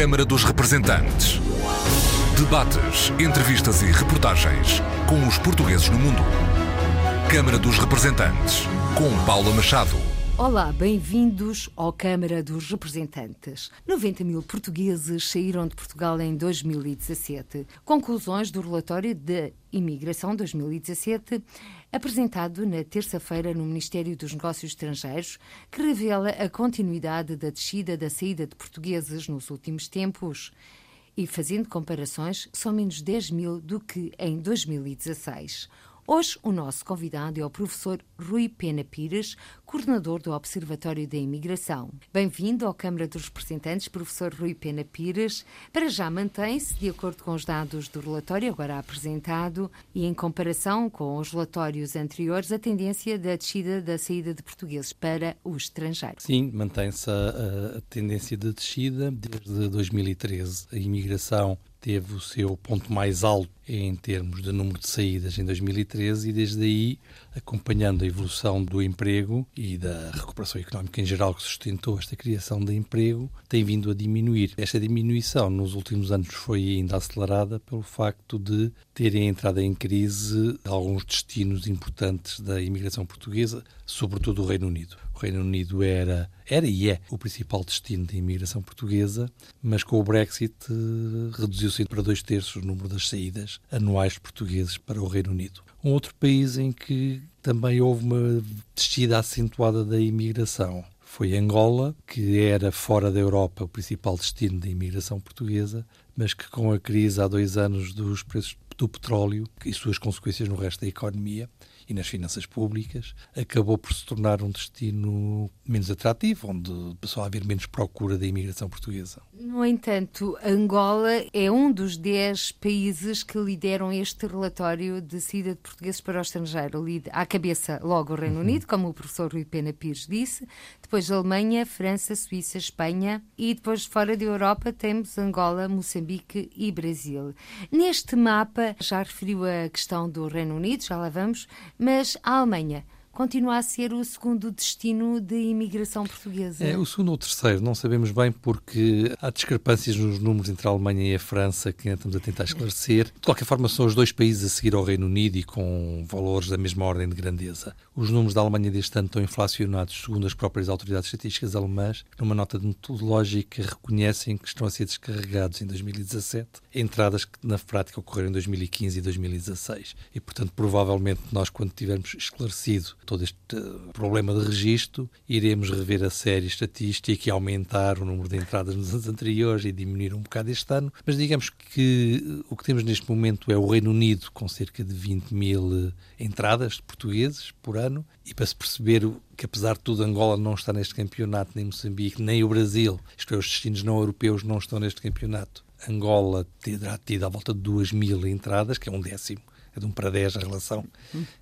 Câmara dos Representantes. Debates, entrevistas e reportagens com os portugueses no mundo. Câmara dos Representantes, com Paula Machado. Olá, bem-vindos ao Câmara dos Representantes. 90 mil portugueses saíram de Portugal em 2017. Conclusões do relatório de Imigração 2017, apresentado na terça-feira no Ministério dos Negócios Estrangeiros, que revela a continuidade da descida da saída de portugueses nos últimos tempos. E fazendo comparações, são menos 10 mil do que em 2016. Hoje, o nosso convidado é o professor Rui Pena Pires, coordenador do Observatório da Imigração. Bem-vindo à Câmara dos Representantes, professor Rui Pena Pires. Para já mantém-se, de acordo com os dados do relatório agora apresentado e em comparação com os relatórios anteriores, a tendência da descida da saída de portugueses para o estrangeiro. Sim, mantém-se a, a tendência de descida desde 2013. A imigração teve o seu ponto mais alto em termos de número de saídas em 2013 e desde aí, acompanhando a evolução do emprego e da recuperação económica em geral que sustentou esta criação de emprego, tem vindo a diminuir. Esta diminuição nos últimos anos foi ainda acelerada pelo facto de terem entrado em crise alguns destinos importantes da imigração portuguesa, sobretudo o Reino Unido. Reino Unido era, era e é o principal destino de imigração portuguesa, mas com o Brexit eh, reduziu-se para dois terços o número das saídas anuais portugueses para o Reino Unido. Um outro país em que também houve uma descida acentuada da imigração foi Angola, que era fora da Europa o principal destino da imigração portuguesa, mas que com a crise há dois anos dos preços do petróleo e suas consequências no resto da economia, e nas finanças públicas, acabou por se tornar um destino menos atrativo, onde passou a haver menos procura da imigração portuguesa. No entanto, Angola é um dos 10 países que lideram este relatório de saída de portugueses para o estrangeiro. À cabeça, logo, o Reino uhum. Unido, como o professor Rui Pena Pires disse, depois Alemanha, França, Suíça, Espanha e depois fora da Europa temos Angola, Moçambique e Brasil. Neste mapa, já referiu a questão do Reino Unido, já lá vamos, mas a Alemanha continua a ser o segundo destino de imigração portuguesa. É, o segundo ou terceiro, não sabemos bem porque há discrepâncias nos números entre a Alemanha e a França que estamos a tentar esclarecer. De qualquer forma, são os dois países a seguir ao Reino Unido e com valores da mesma ordem de grandeza. Os números da Alemanha deste ano estão inflacionados, segundo as próprias autoridades estatísticas alemãs, numa nota metodológica reconhecem que estão a ser descarregados em 2017 entradas que na prática ocorreram em 2015 e 2016. E, portanto, provavelmente nós, quando tivermos esclarecido todo este eh, problema de registro, iremos rever a série estatística e aumentar o número de entradas nos anos anteriores e diminuir um bocado este ano. Mas digamos que eh, o que temos neste momento é o Reino Unido com cerca de 20 mil eh, entradas de portugueses por ano e para se perceber que apesar de tudo Angola não está neste campeonato, nem Moçambique, nem o Brasil, isto é, os destinos não europeus não estão neste campeonato. Angola terá tido à volta de 2 mil entradas, que é um décimo, é de um para 10 a relação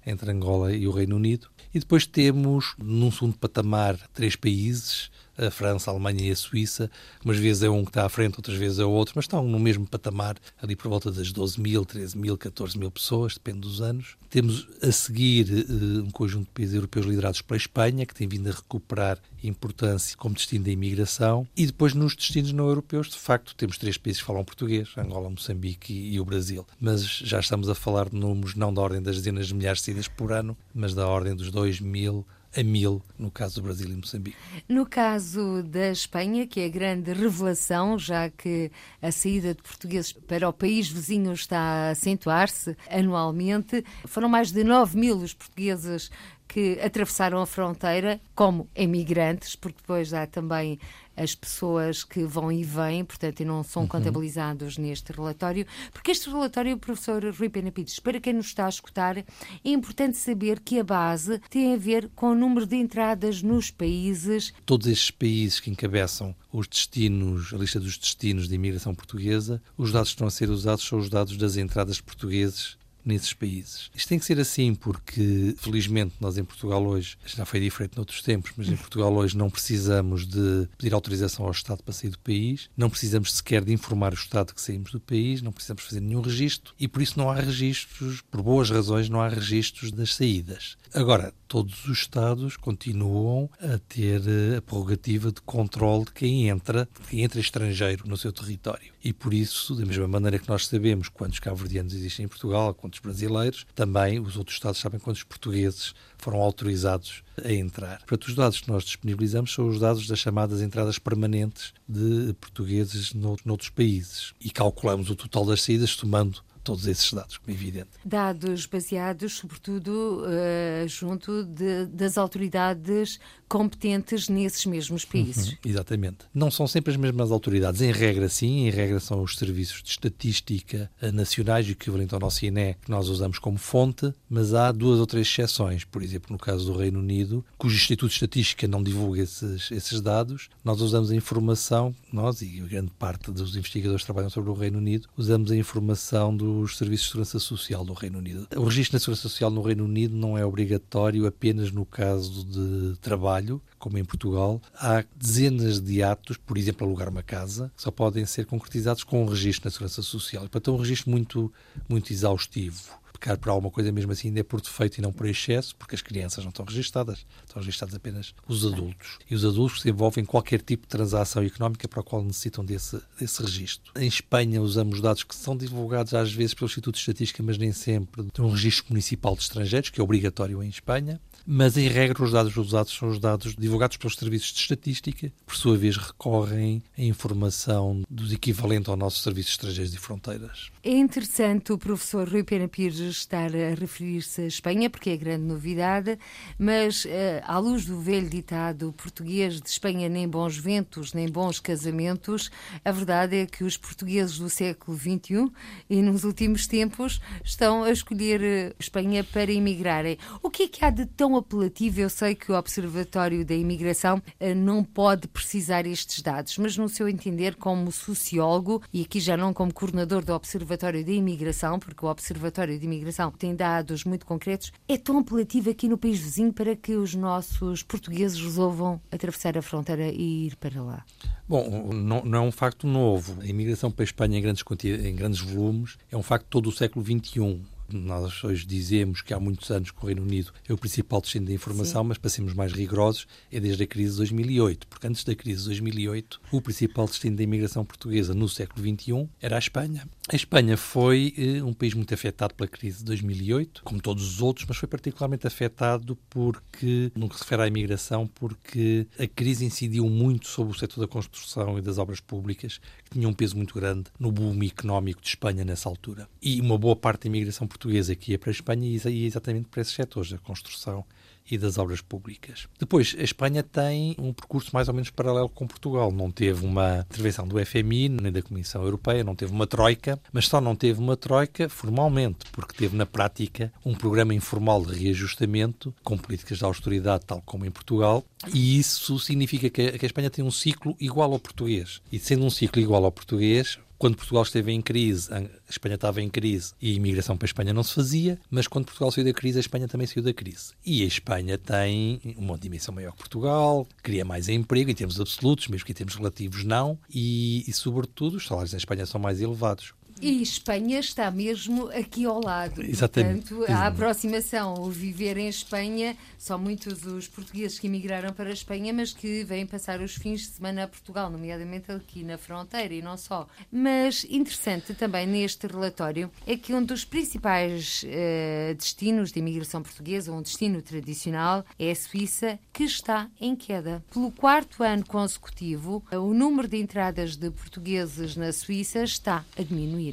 entre Angola e o Reino Unido. E depois temos, num segundo patamar, três países, a França, a Alemanha e a Suíça. Umas vezes é um que está à frente, outras vezes é o outro, mas estão no mesmo patamar, ali por volta das 12 mil, 13 mil, 14 mil pessoas, depende dos anos. Temos a seguir uh, um conjunto de países europeus liderados pela Espanha, que tem vindo a recuperar importância como destino da imigração. E depois, nos destinos não europeus, de facto, temos três países que falam português: Angola, Moçambique e, e o Brasil. Mas já estamos a falar de números não da ordem das dezenas de milhares de saídas por ano, mas da ordem dos 2 mil a mil, no caso do Brasil e Moçambique. No caso da Espanha, que é a grande revelação, já que a saída de portugueses para o país vizinho está a acentuar-se anualmente, foram mais de 9 mil os portugueses que atravessaram a fronteira como emigrantes, porque depois há também as pessoas que vão e vêm, portanto, e não são uhum. contabilizados neste relatório, porque este relatório, professor Rui Pena Pires, para quem nos está a escutar, é importante saber que a base tem a ver com o número de entradas nos países. Todos estes países que encabeçam os destinos, a lista dos destinos de imigração portuguesa, os dados que estão a ser usados são os dados das entradas portugueses nesses países. Isto tem que ser assim porque, felizmente, nós em Portugal hoje, já foi diferente noutros tempos, mas em Portugal hoje não precisamos de pedir autorização ao Estado para sair do país, não precisamos sequer de informar o Estado que saímos do país, não precisamos fazer nenhum registro e por isso não há registros, por boas razões, não há registros das saídas. Agora, todos os Estados continuam a ter eh, a prerrogativa de controle de quem entra, de quem entra estrangeiro no seu território. E por isso, da mesma maneira que nós sabemos quantos cabo-verdianos existem em Portugal, quantos brasileiros, também os outros Estados sabem quantos portugueses foram autorizados a entrar. Portanto, os dados que nós disponibilizamos são os dados das chamadas entradas permanentes de portugueses noutros países. E calculamos o total das saídas tomando todos esses dados, como é evidente. Dados baseados, sobretudo, uh, junto de, das autoridades competentes nesses mesmos países. Uhum, exatamente. Não são sempre as mesmas autoridades. Em regra, sim. Em regra, são os serviços de estatística nacionais, equivalente ao nosso INE, que nós usamos como fonte, mas há duas ou três exceções. Por exemplo, no caso do Reino Unido, cujo Instituto de Estatística não divulga esses, esses dados, nós usamos a informação, nós e grande parte dos investigadores que trabalham sobre o Reino Unido, usamos a informação dos serviços de segurança social do Reino Unido. O registro na segurança social no Reino Unido não é obrigatório apenas no caso de trabalho como em Portugal, há dezenas de atos, por exemplo, alugar uma casa, que só podem ser concretizados com um registro na Segurança Social. Portanto, é um registro muito, muito exaustivo pecar por alguma coisa mesmo assim ainda é por defeito e não por excesso, porque as crianças não estão registadas, estão registados apenas os adultos. E os adultos envolvem em qualquer tipo de transação económica para a qual necessitam desse, desse registro. Em Espanha usamos dados que são divulgados às vezes pelo Instituto de Estatística, mas nem sempre, de um registro municipal de estrangeiros, que é obrigatório em Espanha mas em regra os dados usados são os dados divulgados pelos serviços de estatística, por sua vez recorrem à informação dos equivalentes ao nosso Serviço de Estrangeiros e Fronteiras. É interessante o professor Rui Pena Pires estar a referir-se à Espanha, porque é grande novidade, mas uh, à luz do velho ditado português de Espanha nem bons ventos, nem bons casamentos, a verdade é que os portugueses do século XXI e nos últimos tempos estão a escolher eh, Espanha para emigrarem. O que é que há de tão apelativo. Eu sei que o Observatório da Imigração eh, não pode precisar estes dados, mas no seu entender, como sociólogo, e aqui já não como coordenador do Observatório da Imigração, porque o Observatório de Imigração tem dados muito concretos, é tão apelativo aqui no país vizinho para que os nossos portugueses resolvam atravessar a fronteira e ir para lá? Bom, não, não, é um facto novo. A imigração para a Espanha em grandes, em grandes volumes é um facto todo o século XXI. Nós hoje dizemos que há muitos anos que o Reino Unido é o principal destino da informação, Sim. mas para sermos mais rigorosos, é desde a crise de 2008. Porque antes da crise de 2008, o principal destino da imigração portuguesa no século XXI era a Espanha. A Espanha foi eh, um país muito afetado pela crise de 2008, como todos os outros, mas foi particularmente afetado porque, no que se refere à imigração, porque a crise incidiu muito sobre o setor da construção e das obras públicas, que tinha um peso muito grande no boom económico de Espanha nessa altura. E uma boa parte da imigração portuguesa que ia para a Espanha ia exatamente para esses setores, da construção e das obras públicas. Depois, a Espanha tem um percurso mais ou menos paralelo com Portugal. Não teve uma intervenção do FMI nem da Comissão Europeia, não teve uma troika, mas só não teve uma troika formalmente, porque teve na prática um programa informal de reajustamento com políticas de austeridade, tal como em Portugal, e isso significa que a Espanha tem um ciclo igual ao português. E sendo um ciclo igual ao português, quando Portugal esteve em crise, a Espanha estava em crise e a imigração para a Espanha não se fazia, mas quando Portugal saiu da crise, a Espanha também saiu da crise. E a Espanha tem uma dimensão maior que Portugal, cria mais emprego em termos absolutos, mesmo que em termos relativos não, e, e sobretudo os salários na Espanha são mais elevados. E Espanha está mesmo aqui ao lado. Exatamente. Portanto, a aproximação, o viver em Espanha, são muitos os portugueses que emigraram para a Espanha, mas que vêm passar os fins de semana a Portugal, nomeadamente aqui na fronteira e não só. Mas interessante também neste relatório é que um dos principais uh, destinos de imigração portuguesa, um destino tradicional, é a Suíça, que está em queda. Pelo quarto ano consecutivo, o número de entradas de portugueses na Suíça está a diminuir.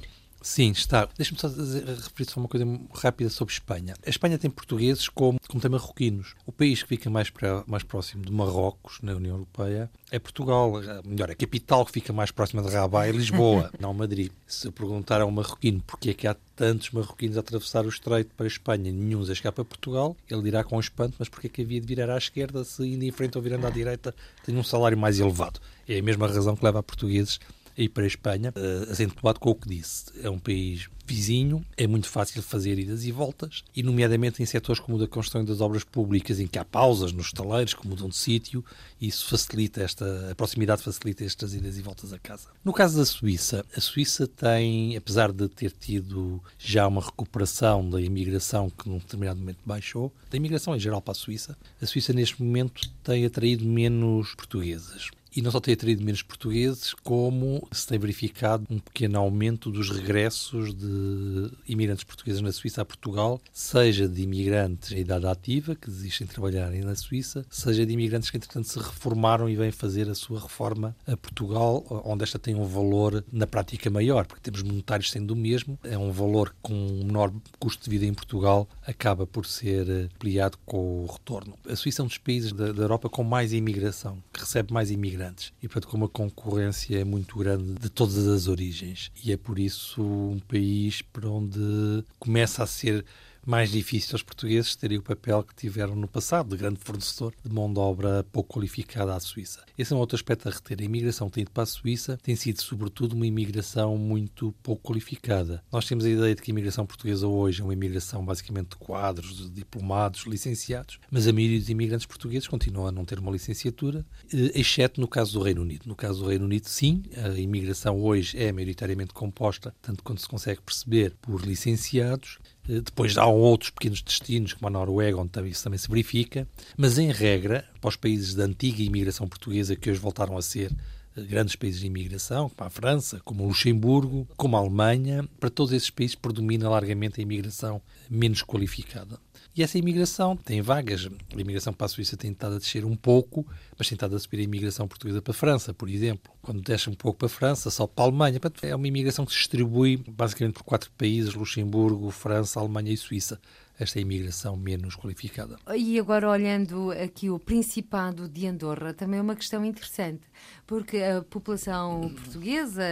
Sim, está. Deixa-me só referir só uma coisa rápida sobre Espanha. A Espanha tem portugueses como, como tem marroquinos. O país que fica mais, para, mais próximo de Marrocos, na União Europeia, é Portugal. Melhor, a capital que fica mais próxima de Rabat é Lisboa, não Madrid. Se perguntar a um marroquino porque é que há tantos marroquinos a atravessar o estreito para a Espanha, nenhum a chegar para Portugal, ele dirá com espanto, mas porque é que havia de virar à esquerda se indo em frente ou virando à direita tem um salário mais elevado? É a mesma razão que leva a portugueses ir para a Espanha, uh, acentuado com o que disse. É um país vizinho, é muito fácil fazer idas e voltas, e nomeadamente em setores como o da construção das obras públicas, em que há pausas nos estaleiros que mudam de sítio, e isso facilita esta, a proximidade facilita estas idas e voltas a casa. No caso da Suíça, a Suíça tem, apesar de ter tido já uma recuperação da imigração que num determinado momento baixou, da imigração em geral para a Suíça, a Suíça neste momento tem atraído menos portugueses e não só tem atraído menos portugueses, como se tem verificado um pequeno aumento dos regressos de imigrantes portugueses na Suíça a Portugal, seja de imigrantes em idade ativa, que desistem de trabalharem na Suíça, seja de imigrantes que, entretanto, se reformaram e vêm fazer a sua reforma a Portugal, onde esta tem um valor na prática maior, porque temos monetários sendo o mesmo, é um valor com um menor custo de vida em Portugal, acaba por ser ampliado com o retorno. A Suíça é um dos países da, da Europa com mais imigração, que recebe mais imigrantes imigrantes. E, portanto, como a concorrência é muito grande de todas as origens. E é por isso um país para onde começa a ser mais difícil aos portugueses terem o papel que tiveram no passado, de grande fornecedor de mão de obra pouco qualificada à Suíça. Esse é um outro aspecto a reter. A imigração que tem ido para a Suíça tem sido, sobretudo, uma imigração muito pouco qualificada. Nós temos a ideia de que a imigração portuguesa hoje é uma imigração basicamente de quadros, de diplomados, licenciados, mas a maioria dos imigrantes portugueses continua a não ter uma licenciatura, eh, exceto no caso do Reino Unido. No caso do Reino Unido, sim, a imigração hoje é maioritariamente composta, tanto quanto se consegue perceber, por licenciados, depois há outros pequenos destinos, como a Noruega, onde isso também se verifica, mas em regra, para os países da antiga imigração portuguesa, que hoje voltaram a ser eh, grandes países de imigração, como a França, como o Luxemburgo, como a Alemanha, para todos esses países predomina largamente a imigração menos qualificada. E essa imigração tem vagas. A imigração para a Suíça tem estado a descer um pouco, mas tem estado a subir a imigração portuguesa para a França, por exemplo. Quando desce um pouco para a França, só para a Alemanha. É uma imigração que se distribui basicamente por quatro países: Luxemburgo, França, Alemanha e Suíça esta imigração menos qualificada. E agora olhando aqui o Principado de Andorra, também é uma questão interessante, porque a população portuguesa,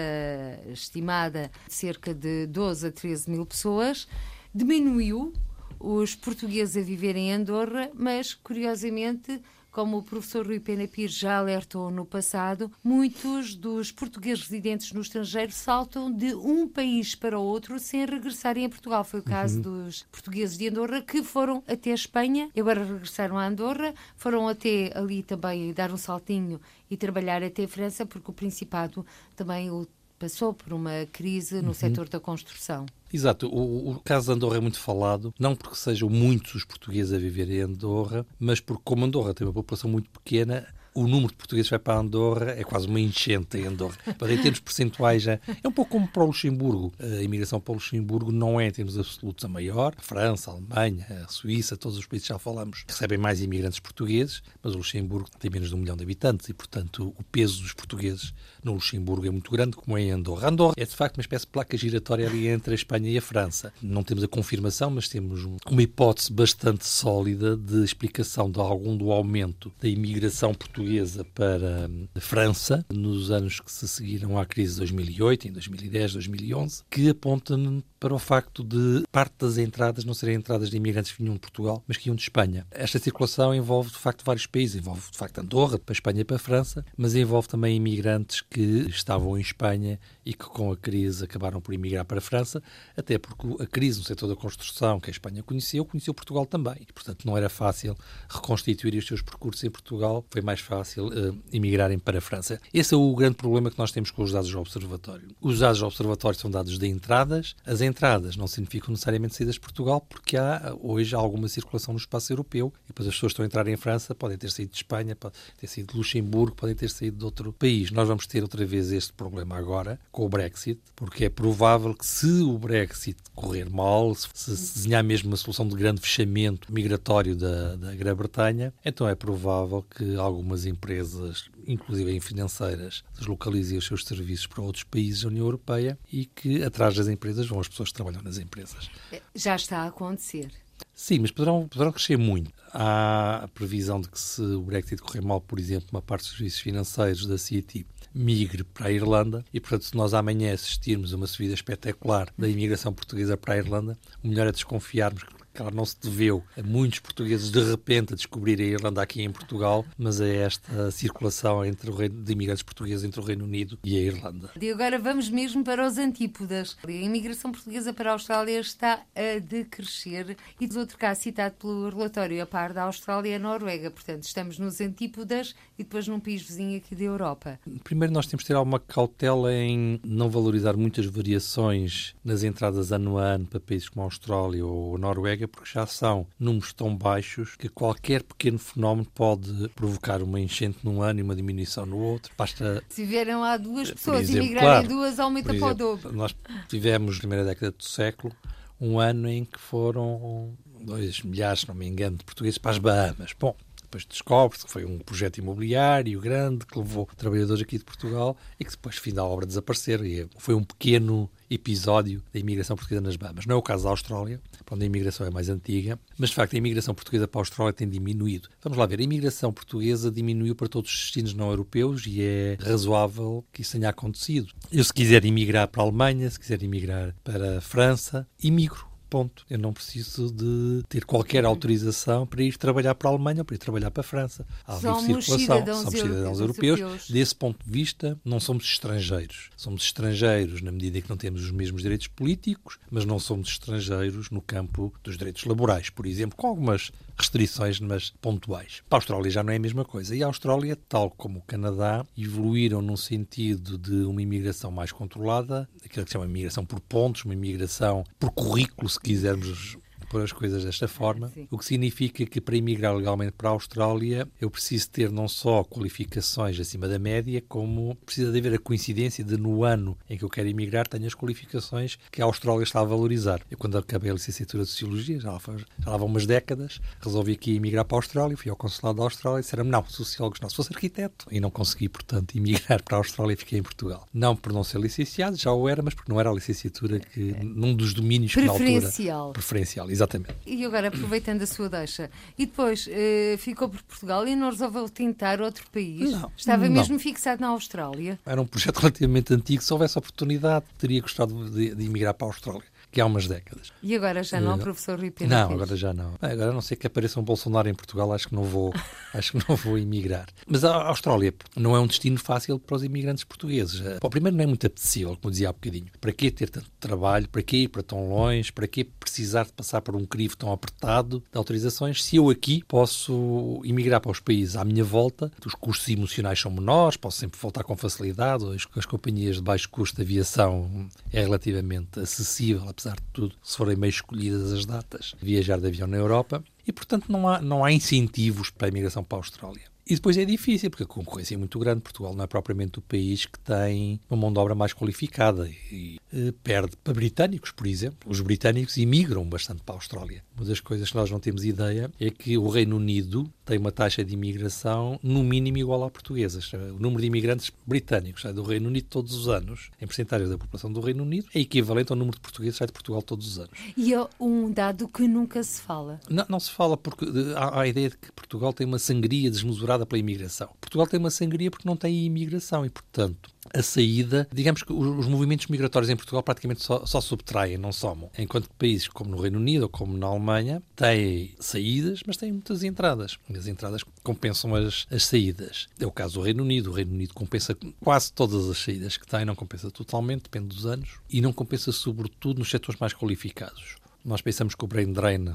estimada cerca de 12 a 13 mil pessoas, diminuiu os portugueses a viver em Andorra, mas, curiosamente, como o professor Rui Pena Pires já alertou no passado, muitos dos portugueses residentes no estrangeiro saltam de um país para o outro sem regressarem a Portugal. Foi o caso uhum. dos portugueses de Andorra que foram até a Espanha agora regressaram a Andorra, foram até ali também dar um saltinho e trabalhar até a França, porque o Principado também passou por uma crise no uhum. setor da construção. Exato. O, o, caso de Andorra é muito falado, não porque sejam muitos os portugueses a viver em Andorra, mas porque, como Andorra tem uma população muito pequena, o número de portugueses que vai para Andorra é quase uma enchente em Andorra. Para em termos percentuais, é um pouco como para o Luxemburgo. A imigração para o Luxemburgo não é, em termos absolutos, a maior. A França, a Alemanha, a Suíça, todos os países que já falamos, recebem mais imigrantes portugueses, mas o Luxemburgo tem menos de um milhão de habitantes e, portanto, o peso dos portugueses no Luxemburgo é muito grande, como é em Andorra. Andorra é, de facto, uma espécie de placa giratória ali entre a Espanha e a França. Não temos a confirmação, mas temos uma hipótese bastante sólida de explicação de algum do aumento da imigração portuguesa para a França nos anos que se seguiram à crise de 2008, em 2010, 2011, que aponta para o facto de parte das entradas não serem entradas de imigrantes que vinham de Portugal, mas que iam de Espanha. Esta circulação envolve, de facto, vários países. Envolve, de facto, Andorra, para a Espanha e para a França, mas envolve também imigrantes que estavam em Espanha e que, com a crise, acabaram por emigrar para a França, até porque a crise no setor da construção que a Espanha conheceu, conheceu Portugal também. E, portanto, não era fácil reconstituir os seus percursos em Portugal. Foi mais fácil uh, emigrarem para a França. Esse é o grande problema que nós temos com os dados do Observatório. Os dados do Observatório são dados de entradas. As entradas não significam necessariamente saídas de Portugal, porque há hoje alguma circulação no espaço europeu e depois as pessoas estão a entrar em França podem ter saído de Espanha, podem ter saído de Luxemburgo, podem ter saído de outro país. Nós vamos ter outra vez este problema agora com o Brexit, porque é provável que se o Brexit correr mal, se se desenhar mesmo uma solução de grande fechamento migratório da, da Grã-Bretanha, então é provável que algumas empresas, inclusive em financeiras, deslocalizem os seus serviços para outros países da União Europeia e que atrás das empresas vão as pessoas que trabalham nas empresas. Já está a acontecer. Sim, mas poderão, poderão crescer muito. Há a previsão de que se o Brexit correr mal, por exemplo, uma parte dos serviços financeiros da City migre para a Irlanda. E, portanto, se nós amanhã assistirmos a uma subida espetacular da imigração portuguesa para a Irlanda, o melhor é desconfiarmos Claro, não se deveu a muitos portugueses de repente a descobrir a Irlanda aqui em Portugal, mas a esta circulação entre o reino, de imigrantes portugueses entre o Reino Unido e a Irlanda. E agora vamos mesmo para os antípodas. A imigração portuguesa para a Austrália está a decrescer e outro caso citado pelo relatório a par da Austrália e a Noruega. Portanto, estamos nos antípodas e depois num país vizinho aqui da Europa. Primeiro nós temos de ter alguma cautela em não valorizar muitas variações nas entradas ano a ano para países como a Austrália ou a Noruega, porque já são números tão baixos que qualquer pequeno fenómeno pode provocar uma enchente num ano e uma diminuição no outro. Basta. Se vierem lá duas pessoas exemplo, imigrarem claro, duas, aumenta para o dobro. Nós tivemos, na primeira década do século, um ano em que foram dois milhares, se não me engano, de portugueses para as Bahamas. Bom, depois descobre-se que foi um projeto imobiliário grande que levou trabalhadores aqui de Portugal e que depois, fim da obra, desapareceram. E foi um pequeno episódio da imigração portuguesa nas Bahamas. Não é o caso da Austrália, onde a imigração é mais antiga, mas de facto a imigração portuguesa para a Austrália tem diminuído. Vamos lá ver, a imigração portuguesa diminuiu para todos os destinos não europeus e é razoável que isso tenha acontecido. Eu, se quiser imigrar para a Alemanha, se quiser imigrar para a França, imigro ponto. Eu não preciso de ter qualquer autorização para ir trabalhar para a Alemanha ou para ir trabalhar para a França. Há somos circulação. Cidadãos somos cidadãos europeus. europeus. Desse ponto de vista, não somos estrangeiros. Somos estrangeiros na medida em que não temos os mesmos direitos políticos, mas não somos estrangeiros no campo dos direitos laborais, por exemplo, com algumas restrições, mas pontuais. Para a Austrália já não é a mesma coisa. E a Austrália, tal como o Canadá, evoluíram num sentido de uma imigração mais controlada, aquilo que se chama imigração por pontos, uma imigração por currículo, se quisermos pôr as coisas desta forma, Sim. o que significa que para emigrar legalmente para a Austrália eu preciso ter não só qualificações acima da média, como precisa de haver a coincidência de no ano em que eu quero emigrar tenho as qualificações que a Austrália está a valorizar. Eu quando acabei a licenciatura de Sociologia, já lá, já lá vão umas décadas, resolvi aqui emigrar para a Austrália, fui ao consulado da Austrália e disseram não, sociólogos não, se fosse arquiteto. E não consegui, portanto, emigrar para a Austrália e fiquei em Portugal. Não por não ser licenciado, já o era, mas porque não era a licenciatura que, num dos domínios que na altura... Preferencial. Preferencial, Exatamente. E agora, aproveitando a sua deixa, e depois uh, ficou por Portugal e não resolveu tentar outro país? Não. Estava não. mesmo fixado na Austrália? Era um projeto relativamente antigo. Se houvesse oportunidade, teria gostado de, de emigrar para a Austrália que há umas décadas. E agora já não, professor Rui Não, agora já não. Agora a não sei que apareça um Bolsonaro em Portugal, acho que não vou, acho que não vou emigrar. Mas a Austrália não é um destino fácil para os imigrantes portugueses. Bom, primeiro não é muito apetecível, como dizia há bocadinho. Para que ter tanto trabalho? Para que ir para tão longe? Para que precisar de passar por um crivo tão apertado de autorizações? Se eu aqui posso emigrar para os países à minha volta, os custos emocionais são menores, posso sempre voltar com facilidade, as, as companhias de baixo custo de aviação é relativamente acessível, apesar de tudo, se forem bem escolhidas as datas, viajar de avião na Europa. E, portanto, não há, não há incentivos para a imigração para a Austrália. E depois é difícil, porque a concorrência é muito grande. Portugal não é propriamente o país que tem uma mão de obra mais qualificada e, e eh, perde para britânicos, por exemplo. Os britânicos imigram bastante para a Austrália. Uma das coisas que nós não temos ideia é que o Reino Unido tem uma taxa de imigração no mínimo igual à portuguesa. O número de imigrantes britânicos sai do Reino Unido todos os anos, em porcentagem da população do Reino Unido, é equivalente ao número de portugueses que sai de Portugal todos os anos. E é um dado que nunca se fala. Não, não se fala porque há a ideia de que Portugal tem uma sangria desmesurada pela imigração. Portugal tem uma sangria porque não tem imigração e, portanto, a saída, digamos que os, movimentos migratórios em Portugal praticamente só, só, subtraem, não somam. Enquanto que países como no Reino Unido ou como na Alemanha têm saídas, mas têm muitas entradas. As entradas compensam as, as saídas. É o caso do Reino Unido. O Reino Unido compensa quase todas as saídas que tem, não compensa totalmente, depende dos anos, e não compensa sobretudo nos setores mais qualificados. Nós pensamos que o brain drain,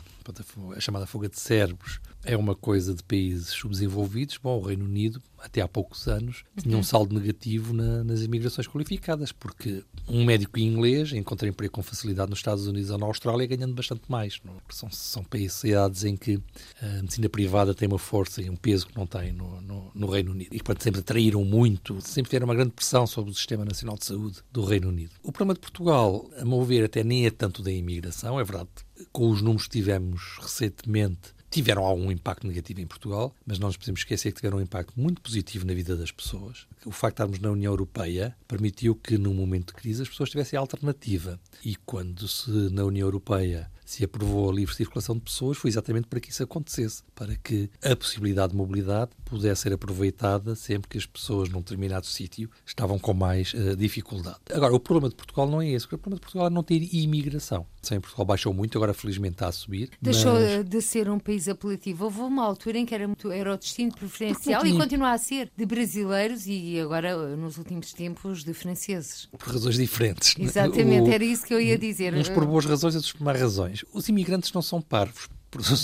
a chamada fuga de cérebros, é uma coisa de países subdesenvolvidos. Bom, o Reino Unido, até há poucos anos, tinha um saldo negativo na, nas imigrações qualificadas, porque um médico inglês encontra emprego com facilidade nos Estados Unidos ou na Austrália ganhando bastante mais. Não? É? São, são países em que a medicina privada tem uma força e um peso que não tem no, no, no Reino Unido. E, portanto, sempre atraíram muito, sempre tiveram uma grande pressão sobre o Sistema Nacional de Saúde do Reino Unido. O problema de Portugal, a meu ver, até nem é tanto da imigração, é verdade. Com os números que tivemos recentemente, tiveram algum impacto negativo em Portugal, mas não nos podemos esquecer que tiveram um impacto muito positivo na vida das pessoas. O facto de estarmos na União Europeia permitiu que, num momento de crise, as pessoas tivessem alternativa. E quando se na União Europeia se aprovou a livre circulação de pessoas, foi exatamente para que isso acontecesse, para que a possibilidade de mobilidade pudesse ser aproveitada sempre que as pessoas num determinado sítio estavam com mais uh, dificuldade. Agora, o problema de Portugal não é esse, o problema de Portugal é não ter imigração. Sim, Portugal baixou muito, agora felizmente está a subir. Deixou mas... de ser um país apelativo. Houve uma altura em que era, muito, era o destino preferencial e continua a ser de brasileiros e agora, nos últimos tempos, de franceses. Por razões diferentes. Exatamente, o... era isso que eu ia dizer. Uns por boas razões, outros por más razões. Os imigrantes não são parvos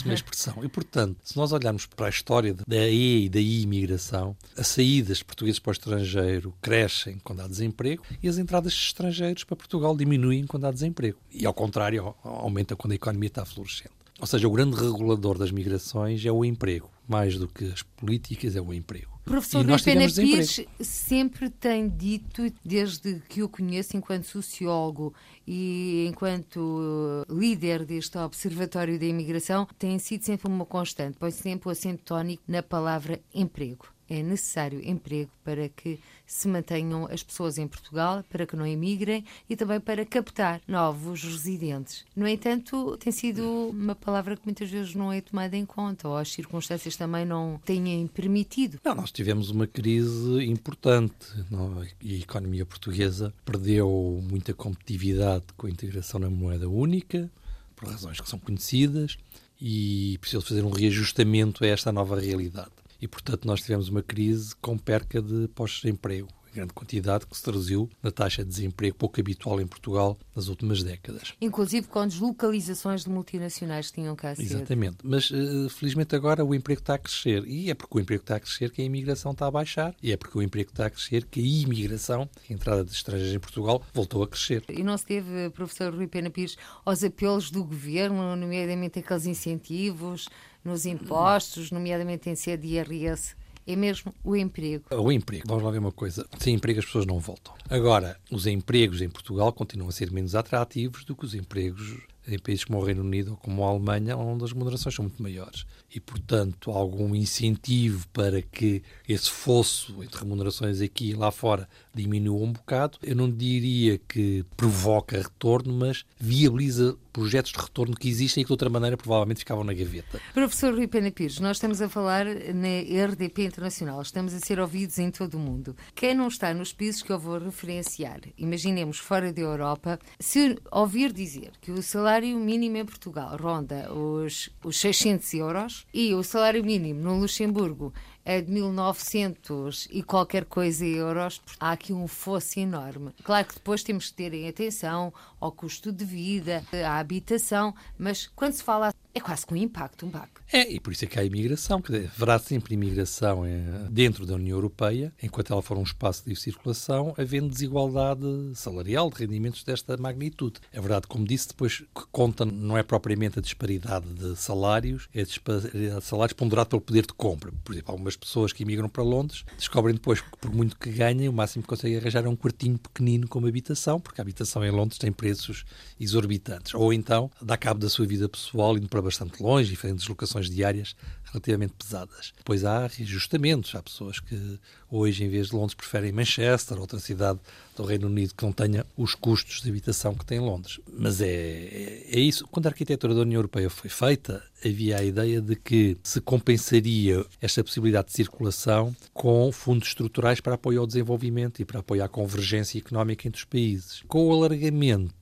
uma expressão. E, portanto, se nós olharmos para a história da E e da imigração, as saídas portugueses para o estrangeiro crescem quando há desemprego e as entradas de estrangeiros para Portugal diminuem quando há desemprego. E, ao contrário, aumenta quando a economia está florescendo. Ou seja, o grande regulador das migrações é o emprego, mais do que as políticas, é o emprego. O professor Luís Pena Pires sempre tem dito, desde que o conheço enquanto sociólogo e enquanto líder deste Observatório da Imigração, tem sido sempre uma constante, põe sempre o acento tónico na palavra emprego é necessário emprego para que se mantenham as pessoas em Portugal, para que não emigrem e também para captar novos residentes. No entanto, tem sido uma palavra que muitas vezes não é tomada em conta ou as circunstâncias também não têm permitido. Não, nós tivemos uma crise importante não? e a economia portuguesa perdeu muita competitividade com a integração na moeda única, por razões que são conhecidas, e precisou fazer um reajustamento a esta nova realidade e, portanto, nós tivemos uma crise com perca de postos de emprego grande quantidade que se traduziu na taxa de desemprego pouco habitual em Portugal nas últimas décadas. Inclusive com deslocalizações de multinacionais que tinham cá Exatamente. Mas uh, felizmente agora o emprego está a crescer. E é porque o emprego está a crescer que a imigração está a baixar. E é porque o emprego está a crescer que a imigração, a entrada de estrangeiros em Portugal, voltou a crescer. E não se teve, professor Rui Pena Pires, aos apelos do governo, nomeadamente aqueles incentivos nos impostos, nomeadamente em IRS? é mesmo o emprego. O emprego. Vamos lá ver uma coisa. Sem emprego as pessoas não voltam. Agora, os empregos em Portugal continuam a ser menos atrativos do que os empregos em países como o Reino Unido ou como a Alemanha, onde as remunerações são muito maiores. E, portanto, algum incentivo para que esse fosso entre remunerações aqui e lá fora diminua um bocado, eu não diria que provoca retorno, mas viabiliza projetos de retorno que existem e que de outra maneira provavelmente ficavam na gaveta. Professor Rui Pena Pires, nós estamos a falar na RDP Internacional, estamos a ser ouvidos em todo o mundo. Quem não está nos países que eu vou referenciar, imaginemos fora da Europa, se ouvir dizer que o salário mínimo em Portugal ronda os, os 600 euros e o salário mínimo no Luxemburgo é de 1900 e qualquer coisa euros, há aqui um fosso enorme. Claro que depois temos que ter em atenção ao custo de vida, à habitação, mas quando se fala é quase com um impacto, um baco. É, e por isso é que há imigração. Dizer, haverá sempre imigração eh, dentro da União Europeia, enquanto ela for um espaço de circulação, havendo desigualdade salarial de rendimentos desta magnitude. É verdade, como disse, depois que conta não é propriamente a disparidade de salários, é a disparidade de salários ponderado pelo poder de compra. Por exemplo, algumas pessoas que imigram para Londres descobrem depois que, por muito que ganhem, o máximo que conseguem arranjar é um quartinho pequenino como habitação, porque a habitação em Londres tem preços exorbitantes. Ou então dá cabo da sua vida pessoal indo para bastante longe fazendo deslocações diárias relativamente pesadas. Depois há reajustamentos. Há pessoas que hoje, em vez de Londres, preferem Manchester, outra cidade do Reino Unido que não tenha os custos de habitação que tem Londres. Mas é, é, é isso. Quando a arquitetura da União Europeia foi feita, havia a ideia de que se compensaria esta possibilidade de circulação com fundos estruturais para apoio ao desenvolvimento e para apoio à convergência económica entre os países. Com o alargamento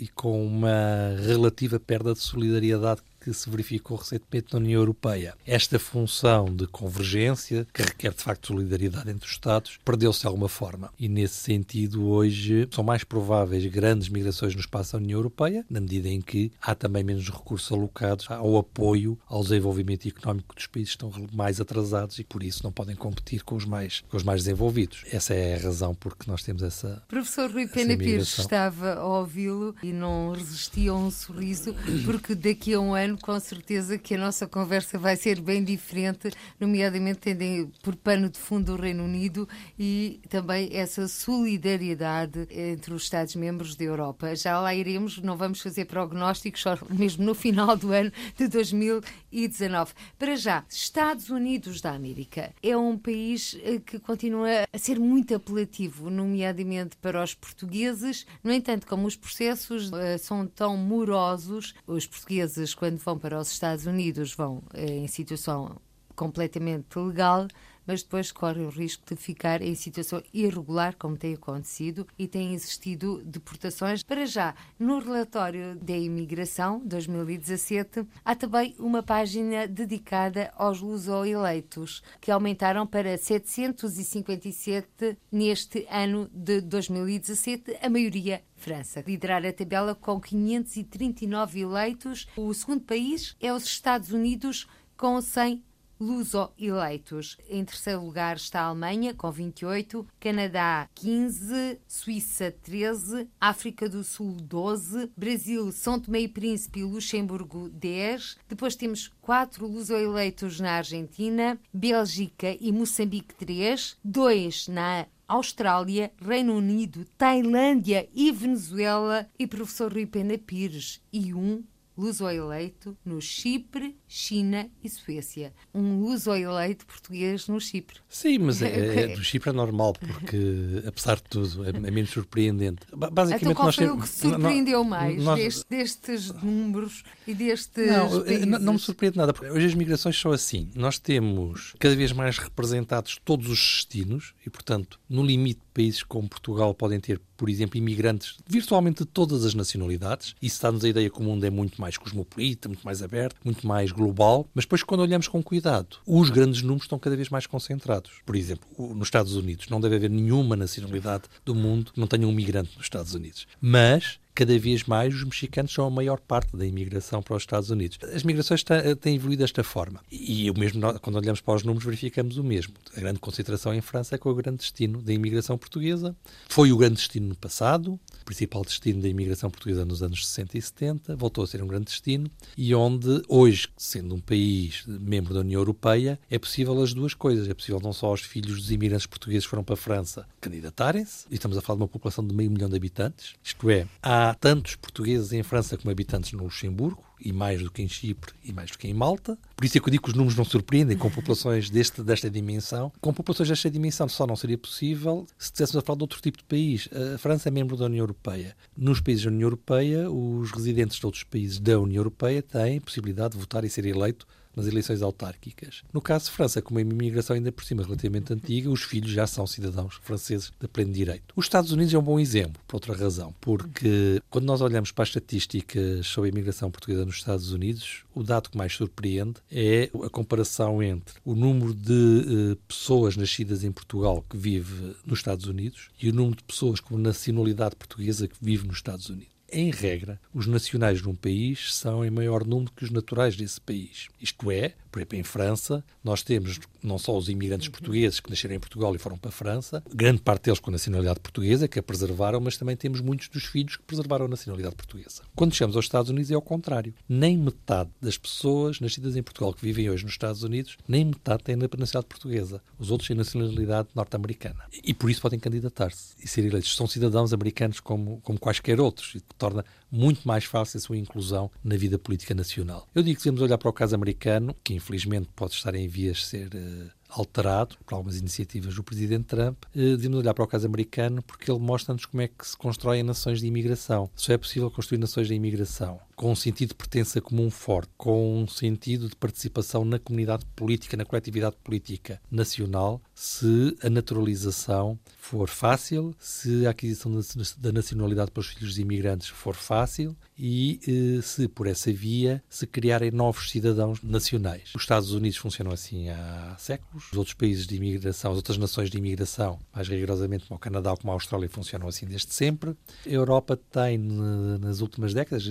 e com uma relativa perda de solidariedade que se verificou recentemente na União Europeia. Esta função de convergência, que requer de facto solidariedade entre os Estados, perdeu-se de alguma forma. E nesse sentido, hoje são mais prováveis grandes migrações no espaço da União Europeia, na medida em que há também menos recursos alocados ao apoio ao desenvolvimento económico dos países que estão mais atrasados e por isso não podem competir com os mais, com os mais desenvolvidos. Essa é a razão por que nós temos essa. Professor Rui Pena Pires estava a ouvi-lo e não resistia a um sorriso, porque daqui a um ano ano, com certeza que a nossa conversa vai ser bem diferente, nomeadamente tendo por pano de fundo o Reino Unido e também essa solidariedade entre os Estados-membros da Europa. Já lá iremos, não vamos fazer prognósticos, só mesmo no final do ano de 2019. Para já, Estados Unidos da América é um país eh, que continua a ser muito apelativo, nomeadamente para os portugueses. No entanto, como os processos uh, são tão morosos, os portugueses, quando vão para os Estados Unidos, vão uh, em situação completamente legal mas depois corre o risco de ficar em situação irregular, como tem acontecido, e têm existido deportações. Para já, no relatório da imigração 2017, há também uma página dedicada aos luso-eleitos, que aumentaram para 757 neste ano de 2017, a maioria França. Liderar a tabela com 539 eleitos. O segundo país é os Estados Unidos, com 100 luso-eleitos. Em terceiro lugar está a Alemanha, com 28, Canadá, 15, Suíça, 13, África do Sul, 12, Brasil, São Tomé e Príncipe e Luxemburgo, 10. Depois temos quatro luso-eleitos na Argentina, Bélgica e Moçambique, 3, 2 na Austrália, Reino Unido, Tailândia e Venezuela. E professor Rui Pena Pires e um luso-eleito no Chipre, China e Suécia. Um luso-eleito português no Chipre. Sim, mas é, é, do Chipre é normal, porque, apesar de tudo, é, é menos surpreendente. Basicamente, então, qual nós foi temos... o que surpreendeu mais nós... deste, destes números e destes não, eh, não, não, me surpreende nada, porque hoje as migrações são assim. Nós temos cada vez mais representados todos os destinos e, portanto, no limite, países como Portugal podem ter, por exemplo, imigrantes virtualmente de todas as nacionalidades. Isso dá-nos a ideia que o mundo é muito mais cosmopolita, muito mais aberto, muito mais global. Mas depois, quando olhamos com cuidado, os grandes números estão cada vez mais concentrados. Por exemplo, nos Estados Unidos não deve haver nenhuma nacionalidade do mundo que não tenha um migrante nos Estados Unidos. Mas cada vez mais os mexicanos são a maior parte da imigração para os Estados Unidos. As migrações têm evoluído desta forma. E o mesmo, quando olhamos para os números, verificamos o mesmo. A grande concentração em França é com o grande destino da imigração portuguesa. Foi o grande destino no passado, o principal destino da imigração portuguesa nos anos 60 e 70, voltou a ser um grande destino, e onde hoje, sendo um país membro da União Europeia, é possível as duas coisas. É possível não só os filhos dos imigrantes portugueses que foram para a França candidatarem-se, e estamos a falar de uma população de meio milhão de habitantes, isto é, há há tantos portugueses em França como habitantes no Luxemburgo, e mais do que em Chipre e mais do que em Malta. Por isso é que eu digo que os números não surpreendem com populações deste, desta dimensão. Com populações desta dimensão só não seria possível se estivéssemos a falar de outro tipo de país. A França é membro da União Europeia. Nos países da União Europeia, os residentes de outros países da União Europeia têm possibilidade de votar e ser eleito nas eleições autárquicas. No caso de França, como é uma imigração ainda por cima relativamente antiga, os filhos já são cidadãos franceses de pleno direito. Os Estados Unidos é um bom exemplo, por outra razão, porque quando nós olhamos para as estatísticas sobre a imigração portuguesa nos Estados Unidos, o dado que mais surpreende é a comparação entre o número de uh, pessoas nascidas em Portugal que vive nos Estados Unidos e o número de pessoas com nacionalidade portuguesa que vive nos Estados Unidos em regra, os nacionais de um país são em maior número que os naturais desse país. Isto é, por exemplo, em França, nós temos não só os imigrantes portugueses que nasceram em Portugal e foram para a França, grande parte deles com nacionalidade portuguesa, que a preservaram, mas também temos muitos dos filhos que preservaram a nacionalidade portuguesa. Quando chegamos aos Estados Unidos é ao contrário. Nem metade das pessoas nascidas em Portugal que vivem hoje nos Estados Unidos, nem metade têm a nacionalidade portuguesa. Os outros têm nacionalidade norte-americana. E por isso podem candidatar-se e ser eleitos. São cidadãos americanos como, como quaisquer outros, torna muito mais fácil a sua inclusão na vida política nacional. Eu digo que devemos olhar para o caso americano, que infelizmente pode estar em vias de ser uh, alterado por algumas iniciativas do presidente Trump, uh, devemos olhar para o caso americano porque ele mostra-nos como é que se constroem nações de imigração. Só é possível construir nações de imigração com um sentido de pertença comum forte, com um sentido de participação na comunidade política, na coletividade política nacional, se a naturalização for fácil, se a aquisição da nacionalidade para os filhos dos imigrantes for fácil e eh, se por essa via se criarem novos cidadãos nacionais. Os Estados Unidos funcionam assim há séculos. Os outros países de imigração, as outras nações de imigração, mais rigorosamente como o Canadá ou como a Austrália, funcionam assim desde sempre. A Europa tem, nas últimas décadas,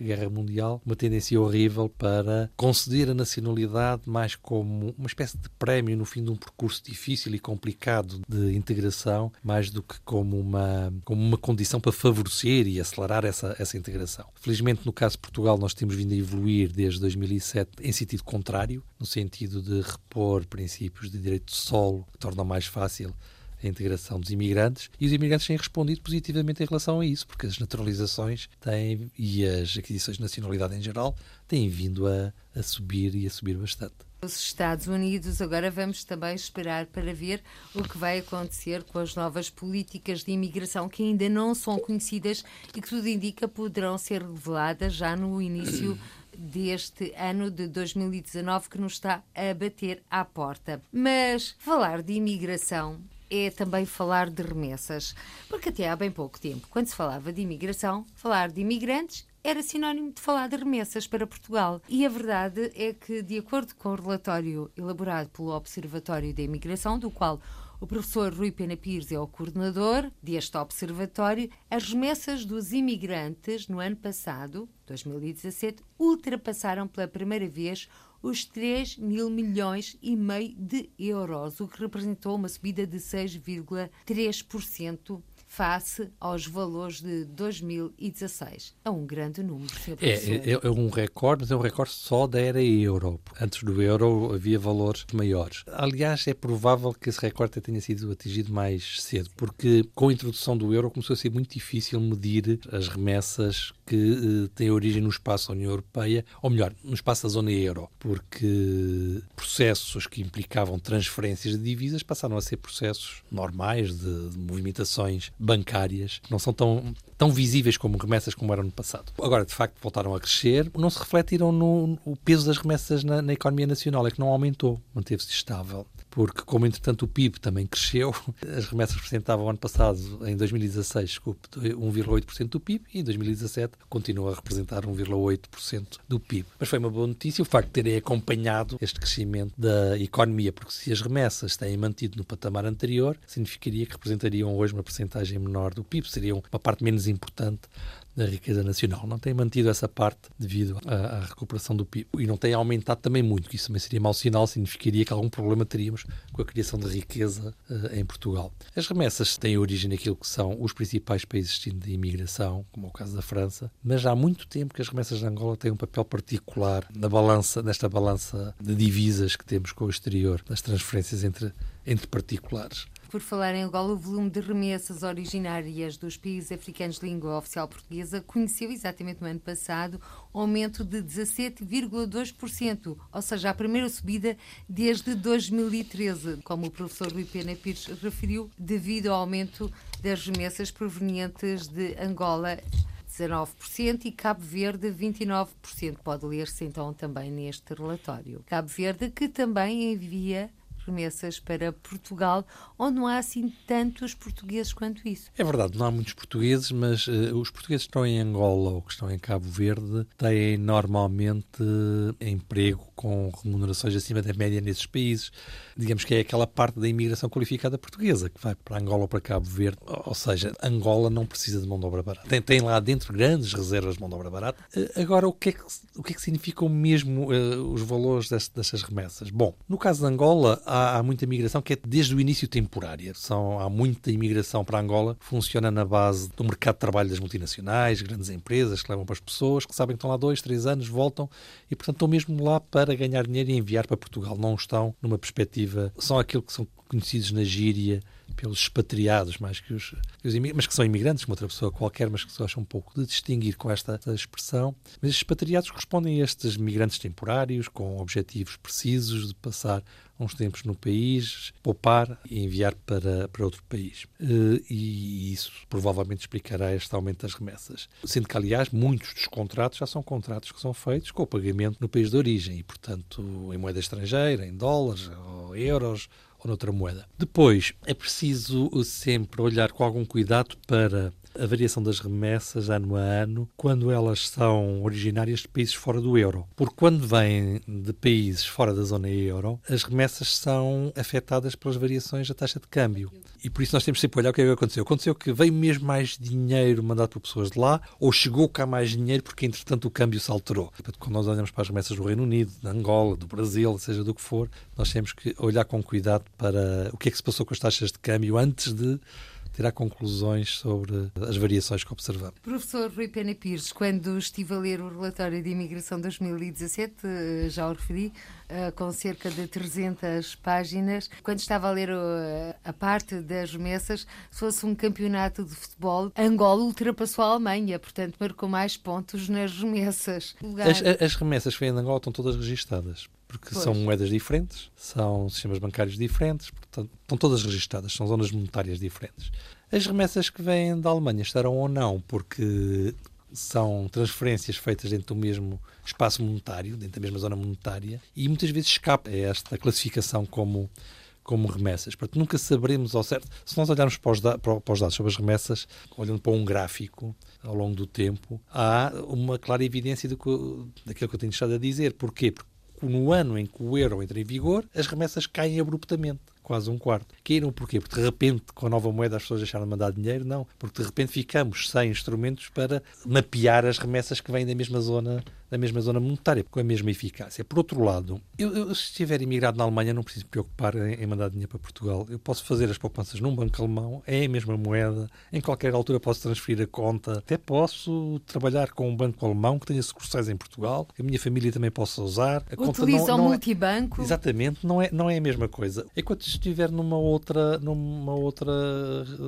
Guerra Mundial, uma tendência horrível para conceder a nacionalidade mais como uma espécie de prémio no fim de um percurso difícil e complicado de integração, mais do que como uma, como uma condição para favorecer e acelerar essa, essa integração. Felizmente, no caso de Portugal, nós temos vindo a evoluir desde 2007 em sentido contrário, no sentido de repor princípios de direito de solo que tornam mais fácil a integração dos imigrantes e os imigrantes têm respondido positivamente em relação a isso, porque as naturalizações têm, e as aquisições de nacionalidade em geral têm vindo a, a subir e a subir bastante. Os Estados Unidos, agora vamos também esperar para ver o que vai acontecer com as novas políticas de imigração que ainda não são conhecidas e que tudo indica poderão ser reveladas já no início deste ano de 2019 que nos está a bater à porta. Mas falar de imigração é também falar de remessas, porque até há bem pouco tempo, quando se falava de imigração, falar de imigrantes era sinónimo de falar de remessas para Portugal. E a verdade é que, de acordo com o relatório elaborado pelo Observatório da Imigração, do qual o professor Rui Pena Pires é o coordenador deste observatório. As remessas dos imigrantes no ano passado, 2017, ultrapassaram pela primeira vez os 3 mil milhões e meio de euros, o que representou uma subida de 6,3% face aos valores de 2016. É um grande número. É, é, é, um recorde, mas é um recorde só da era euro. Antes do euro havia valores maiores. Aliás, é provável que esse recorde tenha sido atingido mais cedo, porque com a introdução do euro começou a ser muito difícil medir as remessas que uh, têm origem no espaço da União Europeia, ou melhor, no espaço da zona euro, porque processos que implicavam transferências de divisas passaram a ser processos normais de, de movimentações bancárias, não são tão, tão visíveis como remessas como eram no passado. Agora, de facto, voltaram a crescer, não se refletiram no, no peso das remessas na, na economia nacional, é que não aumentou, manteve-se estável porque como entretanto o PIB também cresceu, as remessas representavam ano passado, em 2016, desculpe, 1,8% do PIB e em 2017 continua a representar 1,8% do PIB. Mas foi uma boa notícia o facto de terem acompanhado este crescimento da economia, porque se as remessas têm mantido no patamar anterior, significaria que representariam hoje uma percentagem menor do PIB, seriam uma parte menos importante da riqueza nacional. Não tem mantido essa parte devido à, à, recuperação do PIB. E não tem aumentado também muito, que isso também seria mau sinal, significaria que algum problema teríamos com a criação de riqueza uh, em Portugal. As remessas têm origem naquilo que são os principais países de imigração, como é o caso da França, mas há muito tempo que as remessas de Angola têm um papel particular na balança, nesta balança de divisas que temos com o exterior, das transferências entre, entre particulares por falar em Angola, o volume de remessas originárias dos países africanos de língua oficial portuguesa conheceu exatamente no ano passado um aumento de 17,2%, ou seja, a primeira subida desde 2013, como o professor Rui Pena Pires referiu, devido ao aumento das remessas provenientes de Angola 19% e Cabo Verde 29%. Pode ler-se então também neste relatório. Cabo Verde que também envia remessas para Portugal, onde não há assim tantos portugueses quanto isso. É verdade, não há muitos portugueses, mas uh, os portugueses que estão em Angola ou que estão em Cabo Verde têm normalmente uh, emprego com remunerações acima da média nesses países. Digamos que é aquela parte da imigração qualificada portuguesa que vai para Angola ou para Cabo Verde. Ou seja, Angola não precisa de mão de obra barata. Tem, tem lá dentro grandes reservas de mão de obra barata. Uh, agora, o que é que, o que, é que significam mesmo os valores destas remessas? Bom, no caso de Angola, há, há, muita migração que é desde o início temporária. São, há muita imigração para Angola que funciona na base do mercado de trabalho das multinacionais, grandes empresas que levam para as pessoas, que sabem que estão lá dois, três anos, voltam e, portanto, estão mesmo lá para ganhar dinheiro e enviar para Portugal. Não estão numa perspectiva, são aquilo que são conhecidos na gíria pelos expatriados mais que os, que os mas que são imigrantes, como outra pessoa qualquer, mas que se acham um pouco de distinguir com esta, esta expressão. Mas estes expatriados correspondem a estes migrantes temporários, com objetivos precisos de passar uns tempos no país, poupar e enviar para, para outro país. Eh, e isso provavelmente explicará este aumento das remessas. Sendo que, aliás, muitos dos contratos já são contratos que são feitos com o pagamento no país de origem e, portanto, em moeda estrangeira, em dólares ou euros ou noutra moeda. Depois, é preciso sempre olhar com algum cuidado para a variação das remessas ano a ano quando elas são originárias de países fora do euro. Porque quando vêm de países fora da zona euro, as remessas são afetadas pelas variações da taxa de câmbio. E por isso nós temos sempre olhar o que é que aconteceu. Aconteceu que veio mesmo mais dinheiro mandado por pessoas de lá ou chegou cá mais dinheiro porque, entretanto, o câmbio se alterou. Quando nós olhamos para as remessas do Reino Unido, da Angola, do Brasil, seja do que for, nós temos que olhar com cuidado para o que é que se passou com as taxas de câmbio antes de tirar conclusões sobre as variações que observamos. Professor Rui Pena Pires, quando estive a ler o relatório de imigração 2017, eh, já o referi, eh, com cerca de 300 páginas, quando estava a ler eh, a parte das remessas, se fosse um campeonato de futebol, Angola ultrapassou a Alemanha, portanto marcou mais pontos nas remessas. As, as remessas que vêm de Angola estão todas registadas porque pois. são moedas diferentes, são sistemas bancários diferentes, portanto, estão todas registadas, são zonas monetárias diferentes. As remessas que vêm da Alemanha estarão ou não, porque são transferências feitas dentro do mesmo espaço monetário, dentro da mesma zona monetária, e muitas vezes escapa a esta classificação como, como remessas. Portanto, nunca saberemos ao certo. Se nós olharmos para os, da, para os dados sobre as remessas, olhando para um gráfico ao longo do tempo, há uma clara evidência do que, daquilo que eu tenho estado a dizer. Porquê? Porque no ano em que o euro entra em vigor, as remessas caem abruptamente quase um quarto. Caíram porquê? Porque de repente, com a nova moeda, as pessoas deixaram de mandar dinheiro? Não. Porque de repente ficamos sem instrumentos para mapear as remessas que vêm da mesma zona da mesma zona monetária, com a mesma eficácia. Por outro lado, eu, eu se estiver imigrado na Alemanha, não preciso me preocupar em, em, mandar dinheiro para Portugal. Eu posso fazer as poupanças num banco alemão, é a mesma moeda, em qualquer altura posso transferir a conta, até posso trabalhar com um banco alemão que tenha sucursais em Portugal, a minha família também possa usar. A Utiliza o é- multibanco. É, exatamente, não é, não é a mesma coisa. Enquanto estiver numa outra, numa outra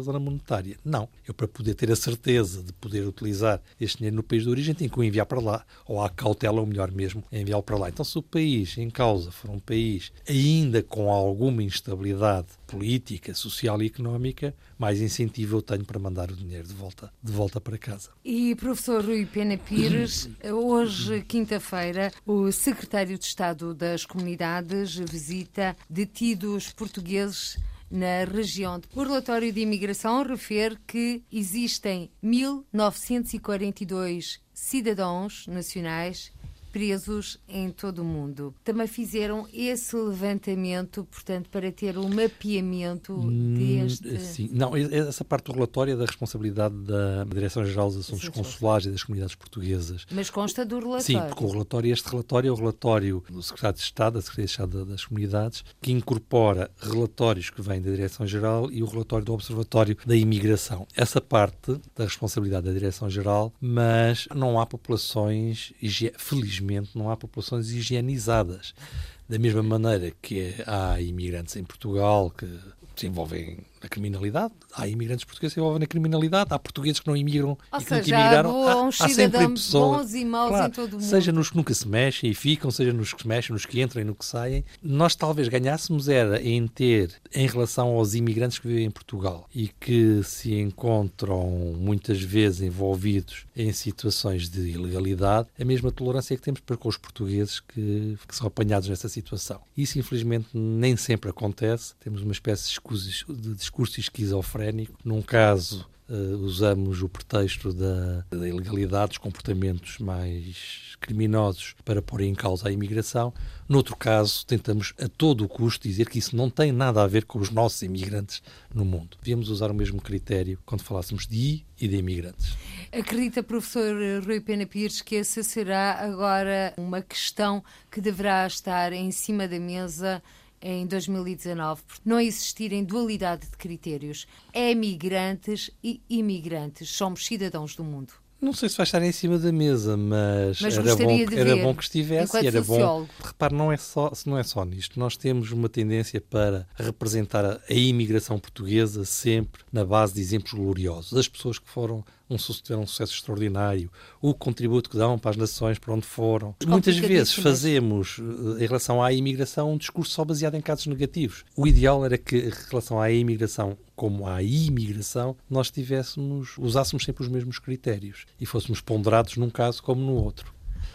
zona monetária. Não. Eu, para poder ter a certeza de poder utilizar este dinheiro no país de origem, tenho que o enviar para lá. Ou há cautela, ou melhor mesmo, enviá-lo para lá. Então, se o país em causa for um país ainda com alguma instabilidade política, social e económica, mais incentivo eu tenho para mandar o dinheiro de volta, de volta para casa. E professor Rui Pena Pires, hoje, quinta-feira, o secretário de Estado das Comunidades visita detidos portugueses na região. O relatório de imigração refere que existem 1942 cidadãos nacionais presos em todo o mundo. Também fizeram esse levantamento, portanto, para ter um mapeamento hum, deste. Sim, não, essa parte do relatório é da responsabilidade da Direção-Geral dos Assuntos Consulares e das Comunidades Portuguesas. Mas consta do relatório. Sim, porque o relatório, este relatório é o relatório do Secretário de Estado, da Secretaria de Estado das Comunidades, que incorpora relatórios que vêm da Direção-Geral e o relatório do Observatório da Imigração. Essa parte da responsabilidade da Direção-Geral, mas não há populações, felizmente, infelizmente, não há populações higienizadas. Da mesma maneira que há imigrantes em Portugal que se envolvem na criminalidade, há imigrantes portugueses que se envolvem na criminalidade, há portugueses que não imigram Ou e que nunca imigraram. Há, há, há sempre pessoas, bons e maus claro, em todo o mundo. Seja nos que nunca se mexem e ficam, seja nos que se mexem, nos que entram e nos que saem. Nós talvez ganhássemos era em ter, em relação aos imigrantes que vivem em Portugal e que se encontram muitas vezes envolvidos em situações de ilegalidade, a mesma tolerância que temos para com os portugueses que, que são apanhados nessa situação. Isso, infelizmente, nem sempre acontece. Temos uma espécie de discurso esquizofrénico. Num caso, uh, usamos o pretexto da, da ilegalidade, dos comportamentos mais criminosos para pôr em causa a imigração. Noutro caso, tentamos a todo o custo dizer que isso não tem nada a ver com os nossos imigrantes no mundo. Devíamos usar o mesmo critério quando falássemos de I e de imigrantes. Acredita, professor Rui Pena Pires, que essa será agora uma questão que deverá estar em cima da mesa em 2019, por não existirem dualidade de critérios. É migrantes e imigrantes. Somos cidadãos do mundo. Não sei se vai estar em cima da mesa, mas, mas era, bom, era bom que estivesse e era sociólogo. bom. Repare, não é, só, não é só nisto. Nós temos uma tendência para representar a, a imigração portuguesa sempre na base de exemplos gloriosos. As pessoas que foram um, um sucesso extraordinário, o contributo que dão para as nações, para onde foram. Muitas vezes fazemos, eh, em relação à imigração, um discurso só baseado em casos negativos. O ideal era que, em relação à imigração, como à imigração, nós tivéssemos, usássemos sempre os mesmos critérios e fôssemos ponderados num caso como no outro.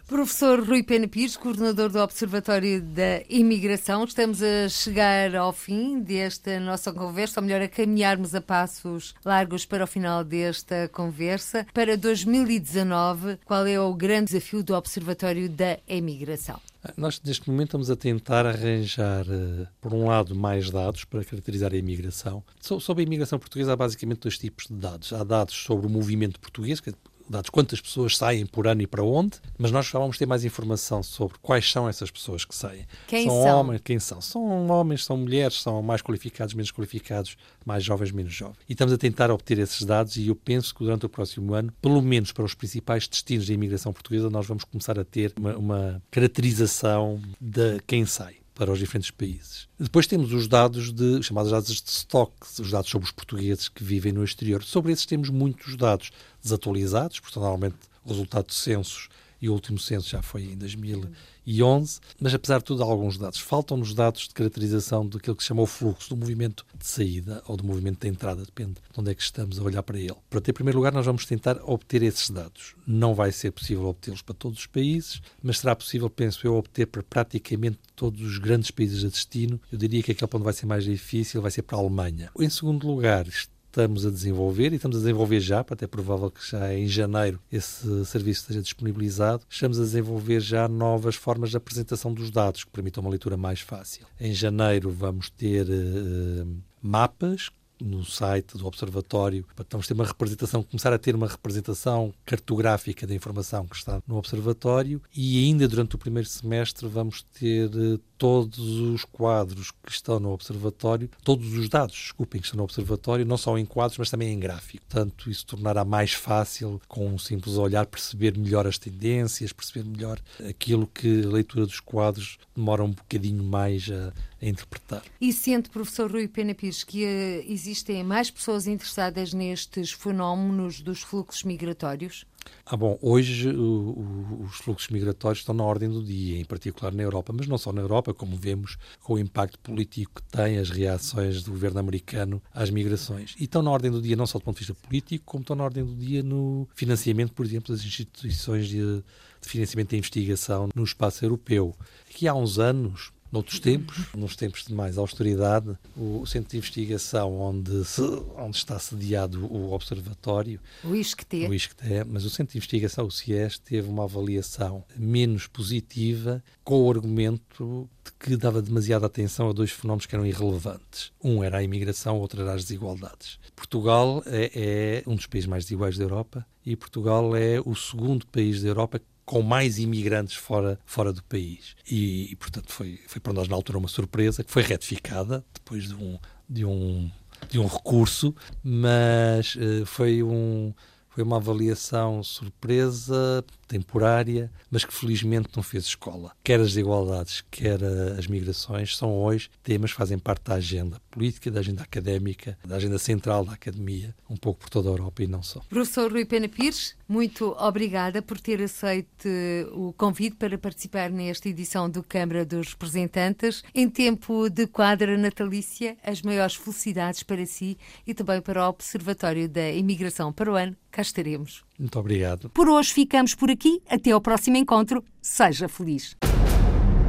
Professor Rui Pena Pires, coordenador do Observatório da Imigração, estamos a chegar ao fim desta nossa conversa, ou melhor, a caminharmos a passos largos para o final desta conversa. Para 2019, qual é o grande desafio do Observatório da Imigração? Nós, neste momento, estamos a tentar arranjar, eh, por um lado, mais dados para caracterizar a imigração. Sobre a imigração portuguesa, há basicamente dois tipos de dados. Há dados sobre o movimento português, dados quantas pessoas saem por ano e para onde, mas nós vamos ter mais informação sobre quais são essas pessoas que saem. Quem são, são? homens, quem são? São homens, são mulheres, são mais qualificados, menos qualificados, mais jovens, menos jovens. E estamos a tentar obter esses dados e eu penso que durante o próximo ano, pelo menos para os principais destinos de imigração portuguesa, nós vamos começar a ter uma, uma caracterização de quem sai para os diferentes países. Depois temos os dados de, chamados dados de stock, os dados sobre os portugueses que vivem no exterior. Sobre esses temos muitos dados desatualizados, porque normalmente o resultado de censos e o último censo já foi em 2011, mas apesar de tudo há alguns dados. Faltam-nos dados de caracterização daquilo que se chama o fluxo, do movimento de saída ou do movimento de entrada, depende de onde é que estamos a olhar para ele. Para ter primeiro lugar, nós vamos tentar obter esses dados. Não vai ser possível obtê-los para todos os países, mas será possível, penso eu, obter para praticamente todos os grandes países de destino. Eu diria que aquele ponto vai ser mais difícil vai ser para a Alemanha. Em segundo lugar, estamos a desenvolver e estamos a desenvolver já, até provável que já em janeiro esse serviço esteja disponibilizado, estamos a desenvolver já novas formas de apresentação dos dados que permitam uma leitura mais fácil. Em janeiro vamos ter uh, mapas no site do Observatório, vamos ter uma representação, começar a ter uma representação cartográfica da informação que está no Observatório e ainda durante o primeiro semestre vamos ter uh, todos os quadros que estão no Observatório, todos os dados, desculpem, que estão no Observatório, não só em quadros, mas também em gráfico. Portanto, isso tornará mais fácil, com um simples olhar, perceber melhor as tendências, perceber melhor aquilo que a leitura dos quadros demora um bocadinho mais a, a interpretar. E sente, professor Rui Pena Pires, que uh, existem mais pessoas interessadas nestes fenómenos dos fluxos migratórios? Ah, bom, hoje o, o, os fluxos migratórios estão na ordem do dia, em particular na Europa, mas não só na Europa, como vemos com o impacto político que tem as reações do governo americano às migrações. E estão na ordem do dia não só do ponto de vista político, como estão na ordem do dia no financiamento, por exemplo, das instituições de, de financiamento da investigação no espaço europeu. Aqui há uns anos, Noutros tempos, nos tempos de mais austeridade, o centro de investigação onde, se, onde está sediado o observatório, o ISCTE. o ISCTE, mas o centro de investigação, o CIES, teve uma avaliação menos positiva com o argumento de que dava demasiada atenção a dois fenómenos que eram irrelevantes. Um era a imigração, outro era as desigualdades. Portugal é, é um dos países mais desiguais da Europa e Portugal é o segundo país da Europa com mais imigrantes fora, fora do país. E, e, portanto, foi, foi para nós, na altura, uma surpresa, que foi retificada depois de um, de um, de um recurso, mas uh, foi um foi uma avaliação surpresa, temporária, mas que felizmente não fez escola. Quer as desigualdades, quer as migrações são hoje temas que fazem parte da agenda política, da agenda académica, da agenda central da academia, um pouco por toda a Europa e não só. Professor Rui Pena Pires, muito obrigada por ter aceito o convite para participar nesta edição do Câmara dos Representantes. Em tempo de quadra natalícia, as maiores felicidades para si e também para o Observatório da Imigração para o ano. Cá estaremos. Muito obrigado. Por hoje ficamos por aqui. Até ao próximo encontro. Seja feliz.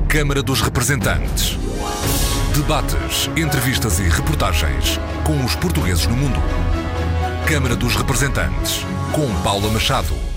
Câmara dos Representantes. Debates, entrevistas e reportagens com os portugueses no mundo. Câmara dos Representantes, com Paula Machado.